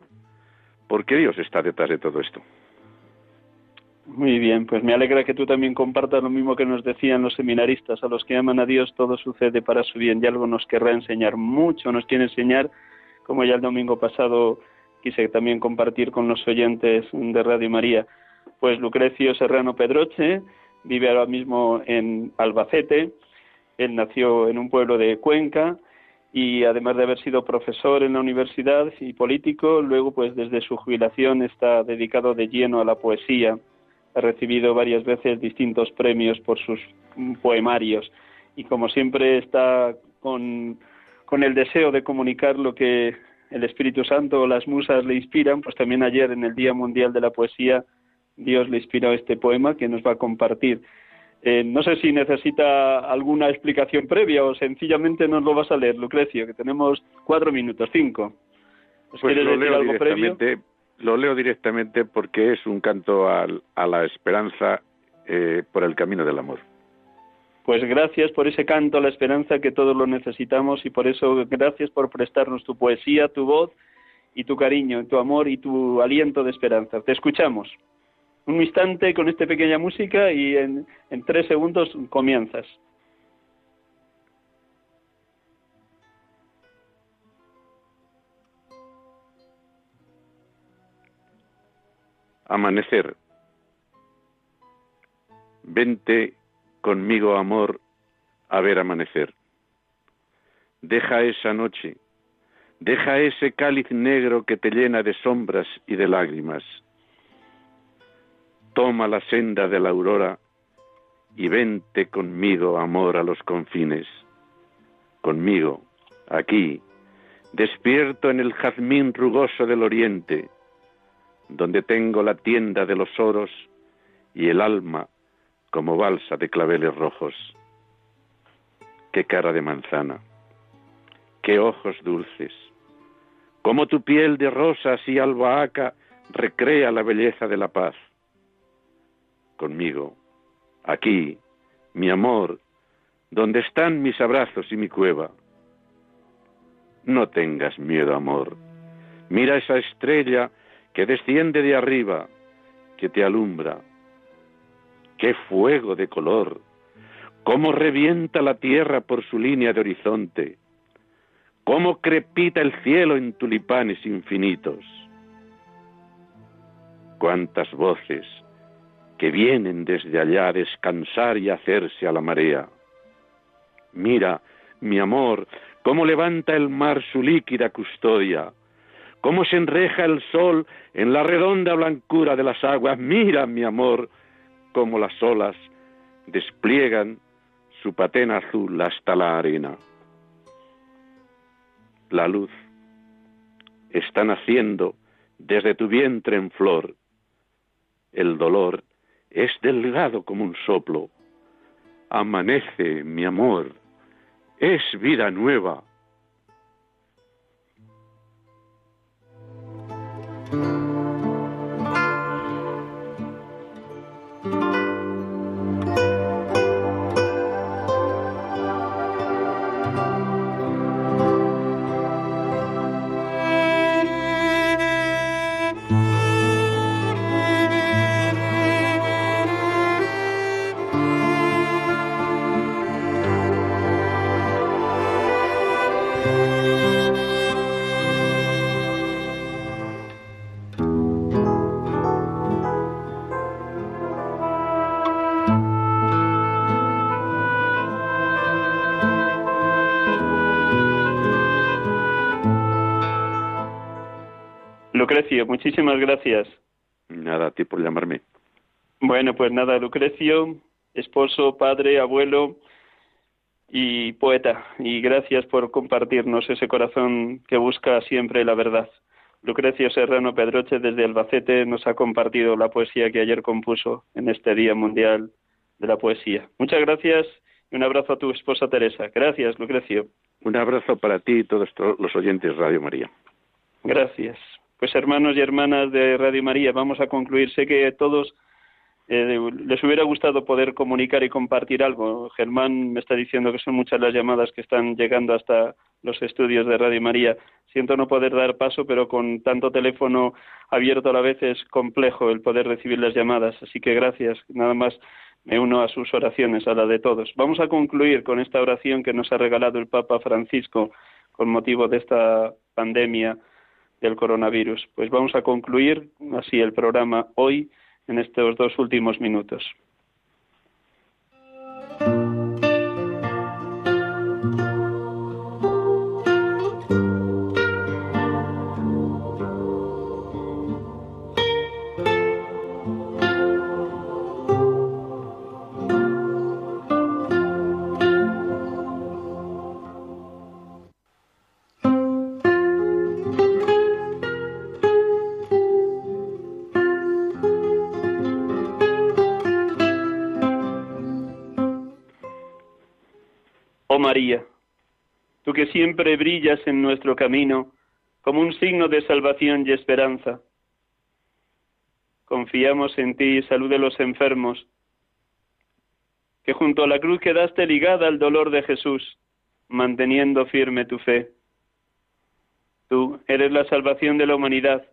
Speaker 6: ¿Por qué Dios está detrás de todo esto.
Speaker 2: Muy bien, pues me alegra que tú también compartas lo mismo que nos decían los seminaristas. A los que aman a Dios todo sucede para su bien y algo nos querrá enseñar, mucho nos quiere enseñar, como ya el domingo pasado quise también compartir con los oyentes de Radio María. Pues Lucrecio Serrano Pedroche vive ahora mismo en Albacete, él nació en un pueblo de Cuenca, y además de haber sido profesor en la universidad y político, luego pues desde su jubilación está dedicado de lleno a la poesía. Ha recibido varias veces distintos premios por sus poemarios y como siempre está con, con el deseo de comunicar lo que el Espíritu Santo o las musas le inspiran, pues también ayer en el Día Mundial de la Poesía Dios le inspiró este poema que nos va a compartir. Eh, no sé si necesita alguna explicación previa o sencillamente nos lo vas a leer, Lucrecio, que tenemos cuatro minutos, cinco.
Speaker 6: Pues lo leo directamente, Lo leo directamente porque es un canto a, la esperanza eh, por el camino del amor.
Speaker 2: Pues gracias por ese canto a la esperanza que todos lo necesitamos y por eso gracias por prestarnos tu poesía, tu voz y tu cariño, tu amor y tu aliento de esperanza. Te escuchamos un instante con esta pequeña música y en, en tres segundos comienzas.
Speaker 6: Amanecer. Vente conmigo, amor, a ver amanecer. Deja esa noche, deja ese cáliz negro que te llena de sombras y de lágrimas toma la senda de la aurora y vente conmigo, amor, a los confines. Conmigo, aquí, despierto en el jazmín rugoso del oriente, donde tengo la tienda de los oros y el alma como balsa de claveles rojos. Qué cara de manzana, qué ojos dulces, como tu piel de rosas y albahaca recrea la belleza de la paz conmigo, aquí, mi amor, donde están mis abrazos y mi cueva. No tengas miedo, amor. Mira esa estrella que desciende de arriba, que te alumbra. ¡Qué fuego de color! ¡Cómo revienta la tierra por su línea de horizonte! ¡Cómo crepita el cielo en tulipanes infinitos! ¡Cuántas voces! que vienen desde allá a descansar y hacerse a la marea. Mira, mi amor, cómo levanta el mar su líquida custodia, cómo se enreja el sol en la redonda blancura de las aguas. Mira, mi amor, cómo las olas despliegan su patena azul hasta la arena. La luz está naciendo desde tu vientre en flor. El dolor es delgado como un soplo. Amanece, mi amor, es vida nueva.
Speaker 2: Lucrecio, muchísimas gracias.
Speaker 6: Nada, a ti por llamarme.
Speaker 2: Bueno, pues nada, Lucrecio, esposo, padre, abuelo y poeta. Y gracias por compartirnos ese corazón que busca siempre la verdad. Lucrecio Serrano Pedroche desde Albacete nos ha compartido la poesía que ayer compuso en este Día Mundial de la Poesía. Muchas gracias y un abrazo a tu esposa Teresa. Gracias, Lucrecio.
Speaker 6: Un abrazo para ti y todos los oyentes de Radio María.
Speaker 2: Gracias. Pues hermanos y hermanas de Radio María, vamos a concluir. Sé que a todos eh, les hubiera gustado poder comunicar y compartir algo. Germán me está diciendo que son muchas las llamadas que están llegando hasta los estudios de Radio María. Siento no poder dar paso, pero con tanto teléfono abierto a la vez es complejo el poder recibir las llamadas. Así que gracias. Nada más me uno a sus oraciones, a la de todos. Vamos a concluir con esta oración que nos ha regalado el Papa Francisco con motivo de esta pandemia del coronavirus. Pues vamos a concluir así el programa hoy en estos dos últimos minutos. María, tú que siempre brillas en nuestro camino como un signo de salvación y esperanza. Confiamos en ti, salud de los enfermos, que junto a la cruz quedaste ligada al dolor de Jesús, manteniendo firme tu fe. Tú eres la salvación de la humanidad,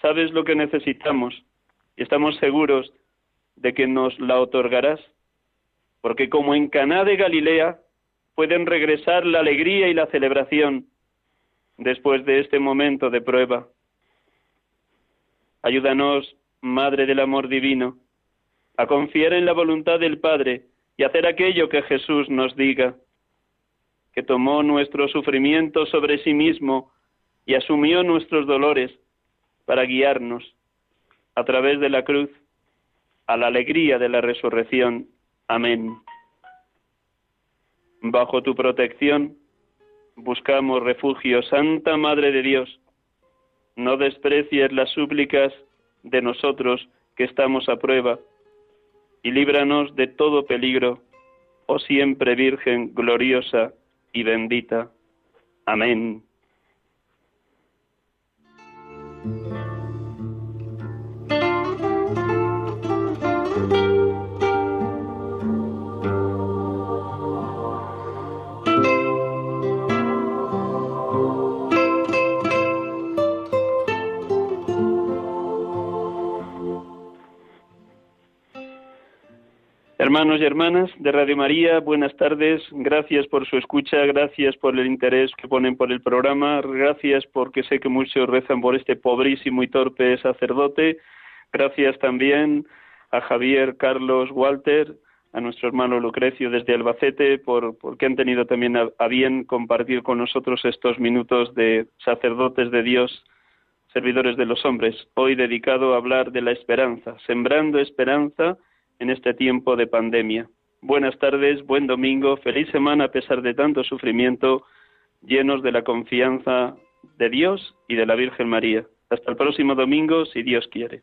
Speaker 2: sabes lo que necesitamos y estamos seguros de que nos la otorgarás, porque como en Caná de Galilea pueden regresar la alegría y la celebración después de este momento de prueba. Ayúdanos, Madre del Amor Divino, a confiar en la voluntad del Padre y hacer aquello que Jesús nos diga, que tomó nuestro sufrimiento sobre sí mismo y asumió nuestros dolores para guiarnos a través de la cruz a la alegría de la resurrección. Amén. Bajo tu protección buscamos refugio. Santa Madre de Dios, no desprecies las súplicas de nosotros que estamos a prueba y líbranos de todo peligro, oh siempre Virgen gloriosa y bendita. Amén. Hermanos y hermanas de Radio María, buenas tardes. Gracias por su escucha, gracias por el interés que ponen por el programa, gracias porque sé que muchos rezan por este pobrísimo y torpe sacerdote. Gracias también a Javier, Carlos, Walter, a nuestro hermano Lucrecio desde Albacete, por, porque han tenido también a bien compartir con nosotros estos minutos de sacerdotes de Dios, servidores de los hombres, hoy dedicado a hablar de la esperanza, sembrando esperanza en este tiempo de pandemia. Buenas tardes, buen domingo, feliz semana a pesar de tanto sufrimiento, llenos de la confianza de Dios y de la Virgen María. Hasta el próximo domingo, si Dios quiere.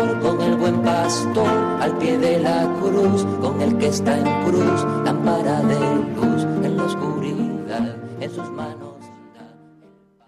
Speaker 1: el que está en cruz.